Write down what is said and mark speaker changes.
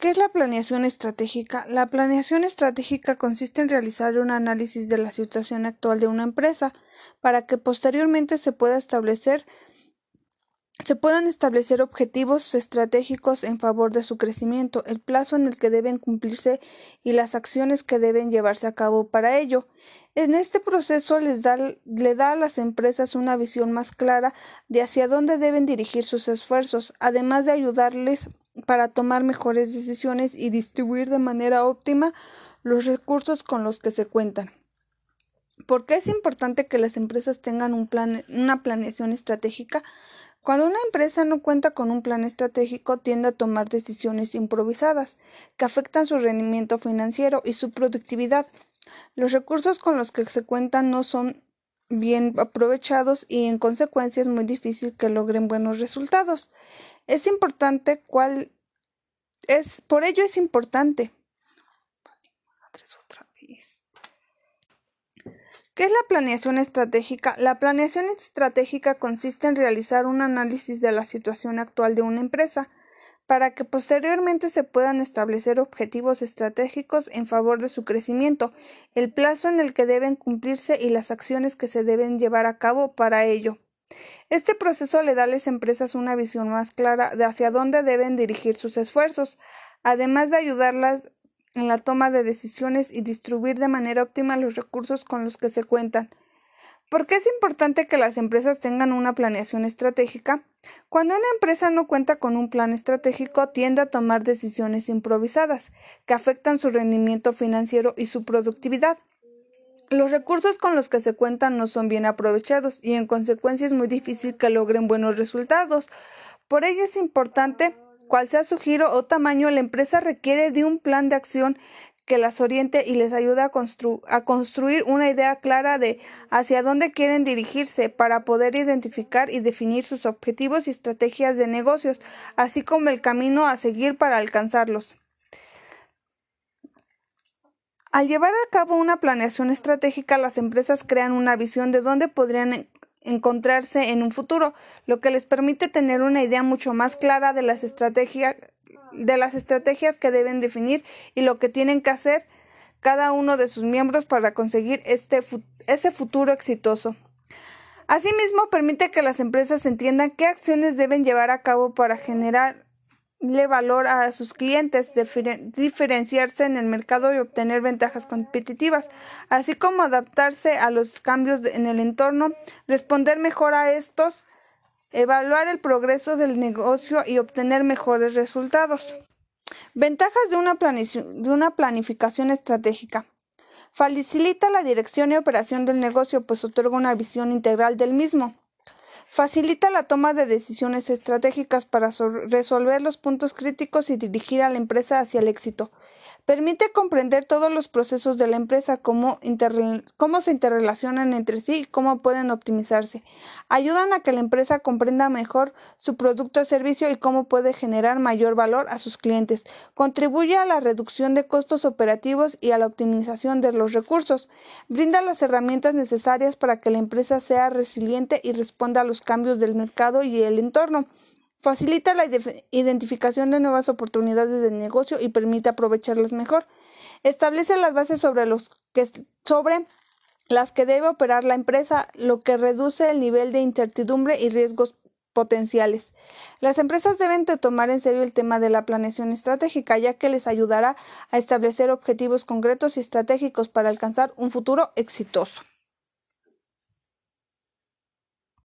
Speaker 1: ¿Qué es la planeación estratégica? La planeación estratégica consiste en realizar un análisis de la situación actual de una empresa para que posteriormente se pueda establecer se puedan establecer objetivos estratégicos en favor de su crecimiento, el plazo en el que deben cumplirse y las acciones que deben llevarse a cabo para ello. En este proceso les da, le da a las empresas una visión más clara de hacia dónde deben dirigir sus esfuerzos, además de ayudarles para tomar mejores decisiones y distribuir de manera óptima los recursos con los que se cuentan. ¿Por qué es importante que las empresas tengan un plan, una planeación estratégica? Cuando una empresa no cuenta con un plan estratégico, tiende a tomar decisiones improvisadas, que afectan su rendimiento financiero y su productividad. Los recursos con los que se cuentan no son bien aprovechados y en consecuencia es muy difícil que logren buenos resultados. Es importante cuál es por ello es importante ¿Qué es la planeación estratégica? La planeación estratégica consiste en realizar un análisis de la situación actual de una empresa para que posteriormente se puedan establecer objetivos estratégicos en favor de su crecimiento, el plazo en el que deben cumplirse y las acciones que se deben llevar a cabo para ello. Este proceso le da a las empresas una visión más clara de hacia dónde deben dirigir sus esfuerzos, además de ayudarlas en la toma de decisiones y distribuir de manera óptima los recursos con los que se cuentan. ¿Por qué es importante que las empresas tengan una planeación estratégica? Cuando una empresa no cuenta con un plan estratégico, tiende a tomar decisiones improvisadas, que afectan su rendimiento financiero y su productividad. Los recursos con los que se cuentan no son bien aprovechados y en consecuencia es muy difícil que logren buenos resultados. Por ello es importante cual sea su giro o tamaño, la empresa requiere de un plan de acción que las oriente y les ayude a, construir una idea clara de hacia dónde quieren dirigirse para poder identificar y definir sus objetivos y estrategias de negocios, así como el camino a seguir para alcanzarlos. Al llevar a cabo una planeación estratégica, las empresas crean una visión de dónde podrían encontrarse en un futuro, lo que les permite tener una idea mucho más clara de las estrategias de las estrategias que deben definir y lo que tienen que hacer cada uno de sus miembros para conseguir este ese futuro exitoso. Asimismo, permite que las empresas entiendan qué acciones deben llevar a cabo para generar le valor a sus clientes, diferenciarse en el mercado y obtener ventajas competitivas, así como adaptarse a los cambios en el entorno, responder mejor a estos, evaluar el progreso del negocio y obtener mejores resultados. Ventajas de una, de una planificación estratégica. Facilita la dirección y operación del negocio, pues otorga una visión integral del mismo. Facilita la toma de decisiones estratégicas para resolver los puntos críticos y dirigir a la empresa hacia el éxito. Permite comprender todos los procesos de la empresa, cómo, cómo, se interrelacionan entre sí y cómo pueden optimizarse. Ayudan a que la empresa comprenda mejor su producto o servicio y cómo puede generar mayor valor a sus clientes. Contribuye a la reducción de costos operativos y a la optimización de los recursos. Brinda las herramientas necesarias para que la empresa sea resiliente y responda a los cambios del mercado y el entorno. Facilita la identificación de nuevas oportunidades de negocio y permite aprovecharlas mejor. Establece las bases sobre, las que debe operar la empresa, lo que reduce el nivel de incertidumbre y riesgos potenciales. Las empresas deben tomar en serio el tema de la planeación estratégica, ya que les ayudará a establecer objetivos concretos y estratégicos para alcanzar un futuro exitoso.